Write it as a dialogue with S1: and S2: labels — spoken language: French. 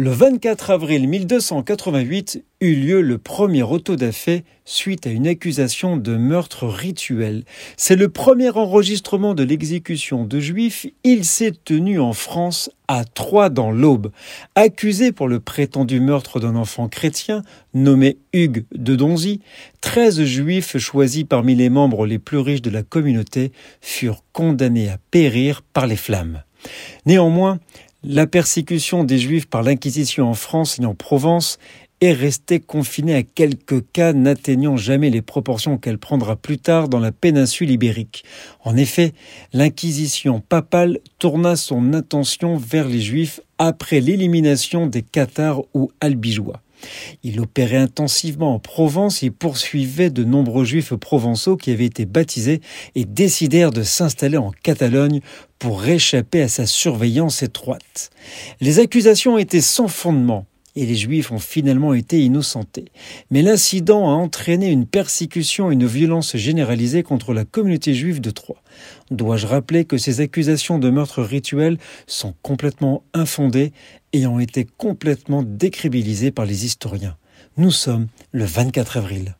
S1: Le 24 avril 1288 eut lieu le premier auto-da-fé suite à une accusation de meurtre rituel. C'est le premier enregistrement de l'exécution de juifs. Il s'est tenu en France à Troyes dans l'Aube. Accusé pour le prétendu meurtre d'un enfant chrétien nommé Hugues de Donzy, 13 juifs choisis parmi les membres les plus riches de la communauté furent condamnés à périr par les flammes. Néanmoins, la persécution des Juifs par l'Inquisition en France et en Provence est restée confinée à quelques cas n'atteignant jamais les proportions qu'elle prendra plus tard dans la péninsule ibérique. En effet, l'Inquisition papale tourna son attention vers les Juifs après l'élimination des Cathares ou Albigeois. Il opérait intensivement en Provence et poursuivait de nombreux juifs provençaux qui avaient été baptisés et décidèrent de s'installer en Catalogne pour réchapper à sa surveillance étroite. Les accusations étaient sans fondement et les Juifs ont finalement été innocentés. Mais l'incident a entraîné une persécution et une violence généralisée contre la communauté juive de Troyes. Dois-je rappeler que ces accusations de meurtre rituel sont complètement infondées et ont été complètement décrédibilisées par les historiens? Nous sommes le 24 avril.